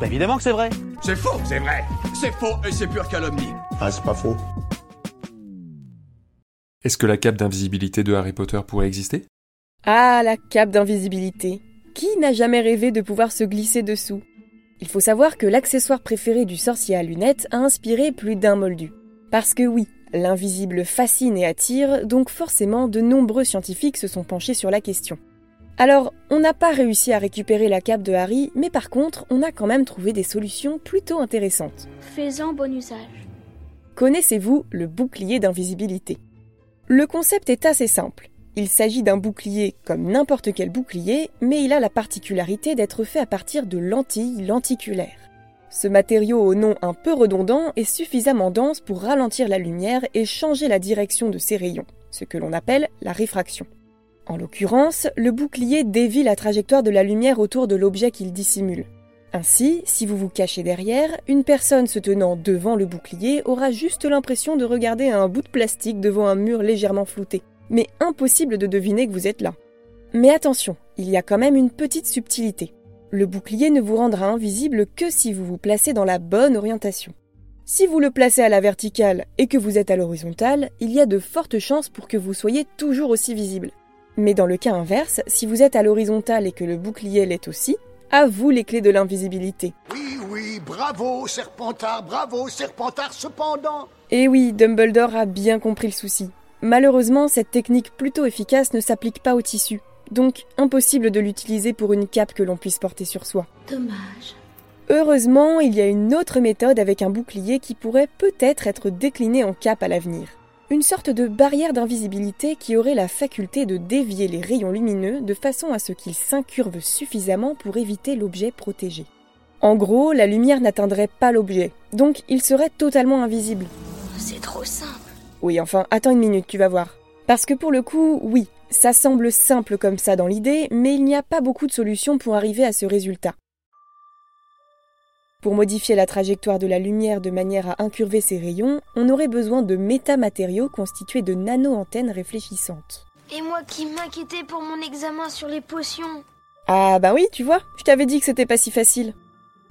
Bah évidemment que c'est vrai. C'est faux, c'est vrai. C'est faux et c'est pure calomnie. Ah, c'est pas faux. Est-ce que la cape d'invisibilité de Harry Potter pourrait exister? Ah, la cape d'invisibilité. Qui n'a jamais rêvé de pouvoir se glisser dessous? Il faut savoir que l'accessoire préféré du sorcier à lunettes a inspiré plus d'un moldu. Parce que oui, l'invisible fascine et attire, donc forcément de nombreux scientifiques se sont penchés sur la question. Alors, on n'a pas réussi à récupérer la cape de Harry, mais par contre, on a quand même trouvé des solutions plutôt intéressantes. Fais-en bon usage. Connaissez-vous le bouclier d'invisibilité? Le concept est assez simple. Il s'agit d'un bouclier comme n'importe quel bouclier, mais il a la particularité d'être fait à partir de lentilles lenticulaires. Ce matériau au nom un peu redondant est suffisamment dense pour ralentir la lumière et changer la direction de ses rayons, ce que l'on appelle la réfraction. En l'occurrence, le bouclier dévie la trajectoire de la lumière autour de l'objet qu'il dissimule. Ainsi, si vous vous cachez derrière, une personne se tenant devant le bouclier aura juste l'impression de regarder un bout de plastique devant un mur légèrement flouté, mais impossible de deviner que vous êtes là. Mais attention, il y a quand même une petite subtilité. Le bouclier ne vous rendra invisible que si vous vous placez dans la bonne orientation. Si vous le placez à la verticale et que vous êtes à l'horizontale, il y a de fortes chances pour que vous soyez toujours aussi visible. Mais dans le cas inverse, si vous êtes à l'horizontale et que le bouclier l'est aussi, à vous les clés de l'invisibilité. Oui, oui, bravo, Serpentard, bravo, Serpentard, cependant. Et oui, Dumbledore a bien compris le souci. Malheureusement, cette technique plutôt efficace ne s'applique pas au tissu, donc impossible de l'utiliser pour une cape que l'on puisse porter sur soi. Dommage. Heureusement, il y a une autre méthode avec un bouclier qui pourrait peut-être être déclinée en cape à l'avenir. Une sorte de barrière d'invisibilité qui aurait la faculté de dévier les rayons lumineux de façon à ce qu'ils s'incurvent suffisamment pour éviter l'objet protégé. En gros, la lumière n'atteindrait pas l'objet, donc il serait totalement invisible. C'est trop simple. Oui, enfin, attends une minute, tu vas voir. Parce que pour le coup, oui, ça semble simple comme ça dans l'idée, mais il n'y a pas beaucoup de solutions pour arriver à ce résultat. Pour modifier la trajectoire de la lumière de manière à incurver ses rayons, on aurait besoin de métamatériaux constitués de nano-antennes réfléchissantes. Et moi qui m'inquiétais pour mon examen sur les potions. Ah bah oui, tu vois, je t'avais dit que c'était pas si facile.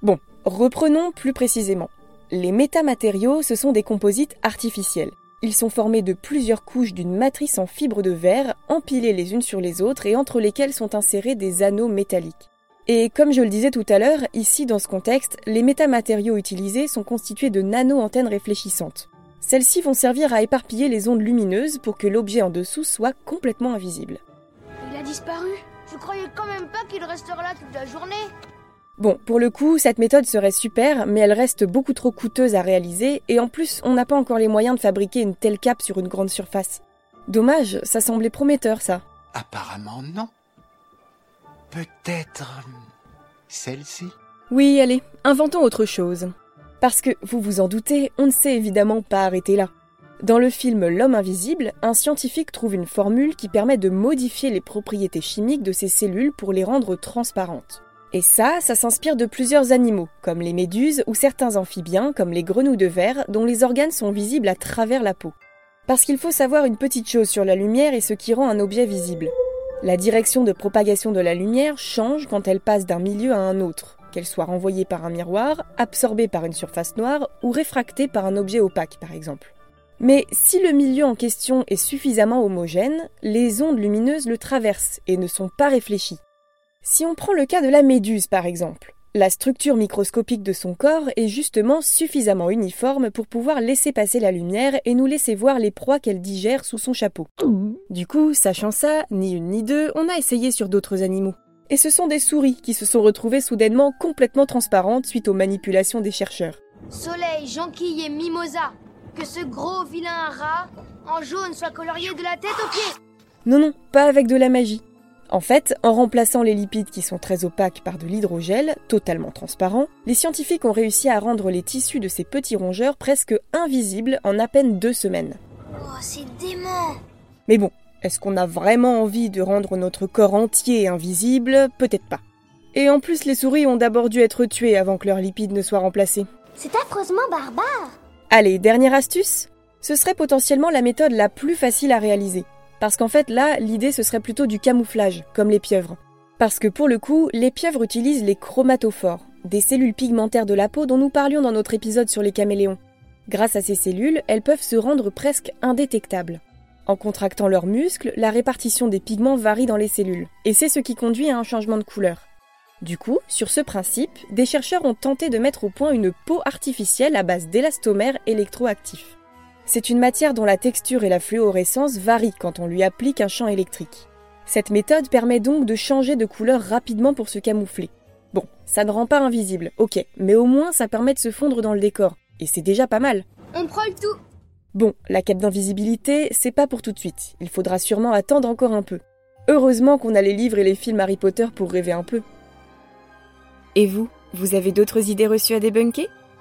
Bon, reprenons plus précisément. Les métamatériaux, ce sont des composites artificiels. Ils sont formés de plusieurs couches d'une matrice en fibre de verre, empilées les unes sur les autres et entre lesquelles sont insérés des anneaux métalliques. Et comme je le disais tout à l'heure, ici dans ce contexte, les métamatériaux utilisés sont constitués de nano-antennes réfléchissantes. Celles-ci vont servir à éparpiller les ondes lumineuses pour que l'objet en dessous soit complètement invisible. Il a disparu. Je croyais quand même pas qu'il resterait là toute la journée? Bon, pour le coup, cette méthode serait super, mais elle reste beaucoup trop coûteuse à réaliser, et en plus, on n'a pas encore les moyens de fabriquer une telle cape sur une grande surface. Dommage, ça semblait prometteur ça. Apparemment non. Peut-être celle-ci? Oui, allez, inventons autre chose. Parce que, vous vous en doutez, on ne s'est évidemment pas arrêté là. Dans le film L'homme invisible, un scientifique trouve une formule qui permet de modifier les propriétés chimiques de ces cellules pour les rendre transparentes. Et ça, ça s'inspire de plusieurs animaux, comme les méduses ou certains amphibiens, comme les grenouilles de verre, dont les organes sont visibles à travers la peau. Parce qu'il faut savoir une petite chose sur la lumière et ce qui rend un objet visible. La direction de propagation de la lumière change quand elle passe d'un milieu à un autre, qu'elle soit renvoyée par un miroir, absorbée par une surface noire ou réfractée par un objet opaque par exemple. Mais si le milieu en question est suffisamment homogène, les ondes lumineuses le traversent et ne sont pas réfléchies. Si on prend le cas de la méduse par exemple, la structure microscopique de son corps est justement suffisamment uniforme pour pouvoir laisser passer la lumière et nous laisser voir les proies qu'elle digère sous son chapeau. Du coup, sachant ça, ni une ni deux, on a essayé sur d'autres animaux. Et ce sont des souris qui se sont retrouvées soudainement complètement transparentes suite aux manipulations des chercheurs. Soleil, jonquille et mimosa. Que ce gros vilain rat en jaune soit colorié de la tête aux pieds. Non, non, pas avec de la magie. En fait, en remplaçant les lipides qui sont très opaques par de l'hydrogel, totalement transparent, les scientifiques ont réussi à rendre les tissus de ces petits rongeurs presque invisibles en à peine deux semaines. Oh, c'est dément. Mais bon, est-ce qu'on a vraiment envie de rendre notre corps entier invisible? Peut-être pas. Et en plus, les souris ont d'abord dû être tuées avant que leurs lipides ne soient remplacés. C'est affreusement barbare. Allez, dernière astuce Ce serait potentiellement la méthode la plus facile à réaliser. Parce qu'en fait, là, l'idée ce serait plutôt du camouflage, comme les pieuvres. Parce que pour le coup, les pieuvres utilisent les chromatophores. des cellules pigmentaires de la peau dont nous parlions dans notre épisode sur les caméléons. Grâce à ces cellules, elles peuvent se rendre presque indétectables. En contractant leurs muscles, la répartition des pigments varie dans les cellules, et c'est ce qui conduit à un changement de couleur. Du coup, sur ce principe, des chercheurs ont tenté de mettre au point une peau artificielle à base d'élastomères électroactifs. C'est une matière dont la texture et la fluorescence varient quand on lui applique un champ électrique. Cette méthode permet donc de changer de couleur rapidement pour se camoufler. Bon, ça ne rend pas invisible, ok, mais au moins ça permet de se fondre dans le décor. Et c'est déjà pas mal. On prend le tout. Bon, la cape d'invisibilité, c'est pas pour tout de suite. Il faudra sûrement attendre encore un peu. Heureusement qu'on a les livres et les films Harry Potter pour rêver un peu. Et vous, vous avez d'autres idées reçues à débunker?